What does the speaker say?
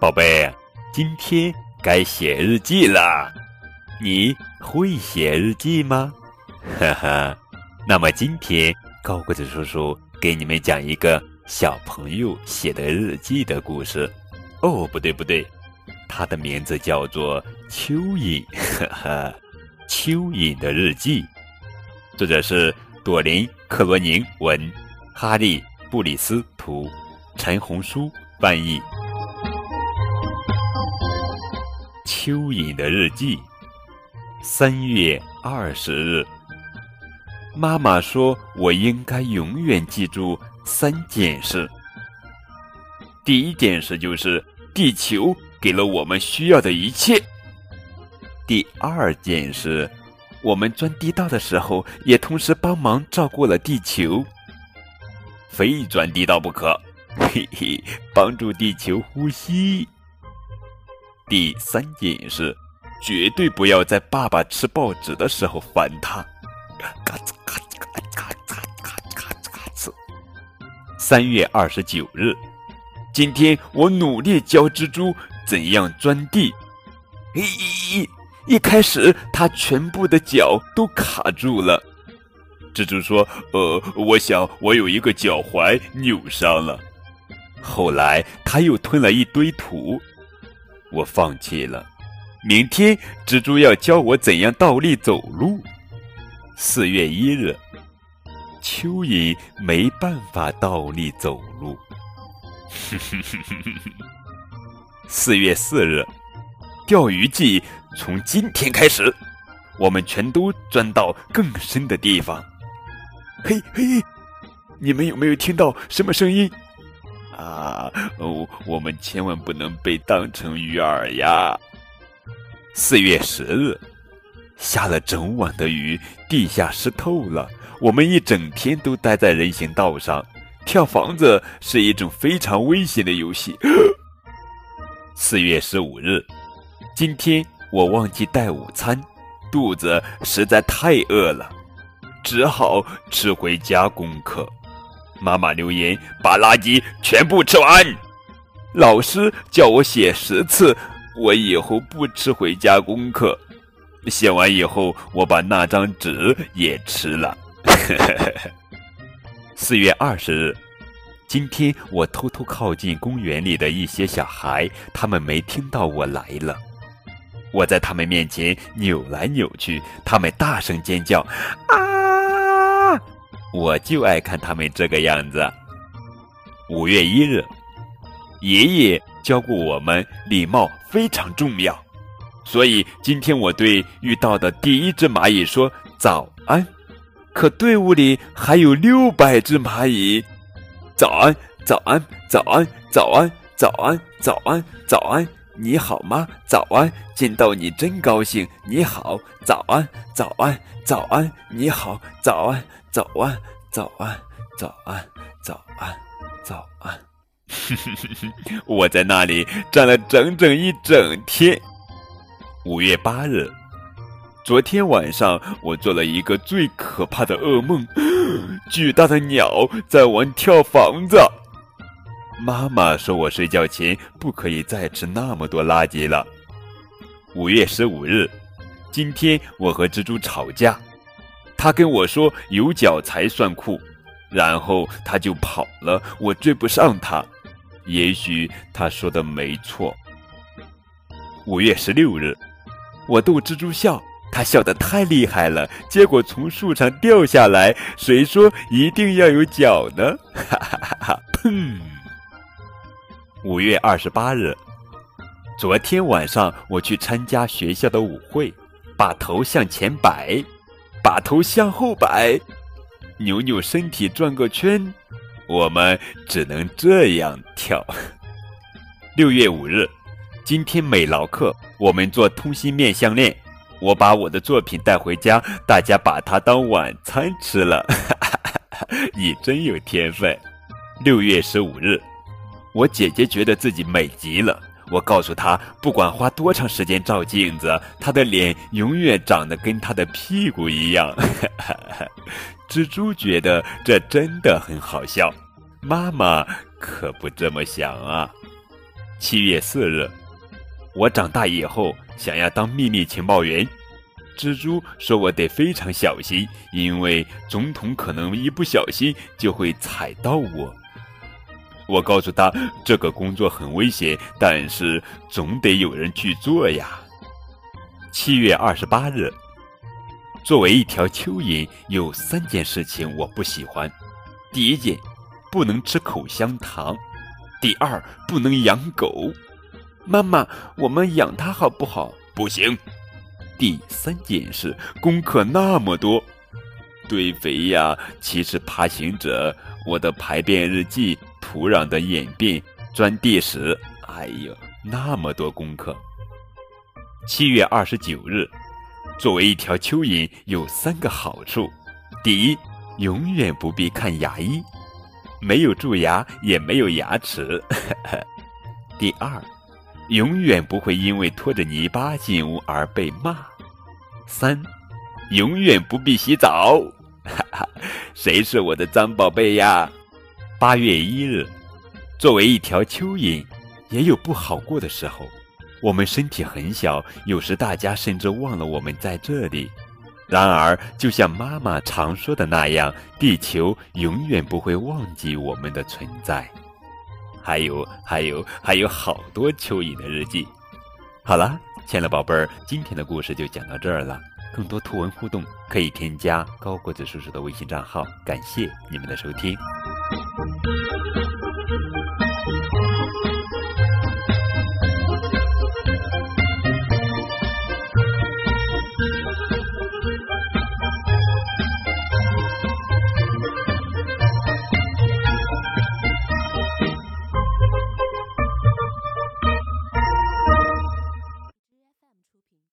宝贝，今天该写日记了。你会写日记吗？哈哈。那么今天高个子叔叔给你们讲一个小朋友写的日记的故事。哦，不对不对，他的名字叫做蚯蚓。哈哈，蚯蚓的日记，作者是朵琳·克罗宁文，哈利·布里斯图，陈红书翻译。蚯蚓的日记，三月二十日。妈妈说：“我应该永远记住三件事。第一件事就是地球给了我们需要的一切。第二件事，我们钻地道的时候，也同时帮忙照顾了地球。非钻地道不可，嘿嘿，帮助地球呼吸。”第三件事，绝对不要在爸爸吃报纸的时候烦他。嘎吱嘎吱嘎吱嘎吱嘎吱嘎吱嘎吱。三月二十九日，今天我努力教蜘蛛怎样钻地。咦，一开始它全部的脚都卡住了。蜘蛛说：“呃，我想我有一个脚踝扭伤了。”后来它又吞了一堆土。我放弃了。明天蜘蛛要教我怎样倒立走路。四月一日，蚯蚓没办法倒立走路。四月四日，钓鱼季从今天开始，我们全都钻到更深的地方。嘿嘿，你们有没有听到什么声音？哦，我们千万不能被当成鱼饵呀！四月十日，下了整晚的雨，地下湿透了，我们一整天都待在人行道上。跳房子是一种非常危险的游戏。四月十五日，今天我忘记带午餐，肚子实在太饿了，只好吃回家功课。妈妈留言：“把垃圾全部吃完。”老师叫我写十次，我以后不吃回家功课。写完以后，我把那张纸也吃了。四月二十日，今天我偷偷靠近公园里的一些小孩，他们没听到我来了。我在他们面前扭来扭去，他们大声尖叫：“啊！”我就爱看他们这个样子。五月一日，爷爷教过我们礼貌非常重要，所以今天我对遇到的第一只蚂蚁说早安。可队伍里还有六百只蚂蚁。早安，早安，早安，早安，早安，早安，早安，你好吗？早安，见到你真高兴。你好，早安，早安，早安，你好，早安。早安，早安，早安，早安，早安。我在那里站了整整一整天。五月八日，昨天晚上我做了一个最可怕的噩梦：巨大的鸟在玩跳房子。妈妈说我睡觉前不可以再吃那么多垃圾了。五月十五日，今天我和蜘蛛吵架。他跟我说有脚才算酷，然后他就跑了，我追不上他。也许他说的没错。五月十六日，我逗蜘蛛笑，他笑得太厉害了，结果从树上掉下来。谁说一定要有脚呢？哈哈哈哈！砰！五月二十八日，昨天晚上我去参加学校的舞会，把头向前摆。把头向后摆，扭扭身体转个圈，我们只能这样跳。六月五日，今天美劳课，我们做通心面项链。我把我的作品带回家，大家把它当晚餐吃了。你真有天分。六月十五日，我姐姐觉得自己美极了。我告诉他，不管花多长时间照镜子，他的脸永远长得跟他的屁股一样。蜘蛛觉得这真的很好笑，妈妈可不这么想啊。七月四日，我长大以后想要当秘密情报员。蜘蛛说：“我得非常小心，因为总统可能一不小心就会踩到我。”我告诉他：“这个工作很危险，但是总得有人去做呀。”七月二十八日，作为一条蚯蚓，有三件事情我不喜欢：第一件，不能吃口香糖；第二，不能养狗。妈妈，我们养它好不好？不行。第三件事，功课那么多，堆肥呀，其实爬行者，我的排便日记，土壤的演变，钻地史，哎呦，那么多功课。七月二十九日，作为一条蚯蚓，有三个好处：第一，永远不必看牙医，没有蛀牙，也没有牙齿；第二。永远不会因为拖着泥巴进屋而被骂。三，永远不必洗澡。哈哈，谁是我的脏宝贝呀？八月一日，作为一条蚯蚓，也有不好过的时候。我们身体很小，有时大家甚至忘了我们在这里。然而，就像妈妈常说的那样，地球永远不会忘记我们的存在。还有还有还有好多蚯蚓的日记。好了，亲爱的宝贝儿，今天的故事就讲到这儿了。更多图文互动可以添加高个子叔叔的微信账号。感谢你们的收听。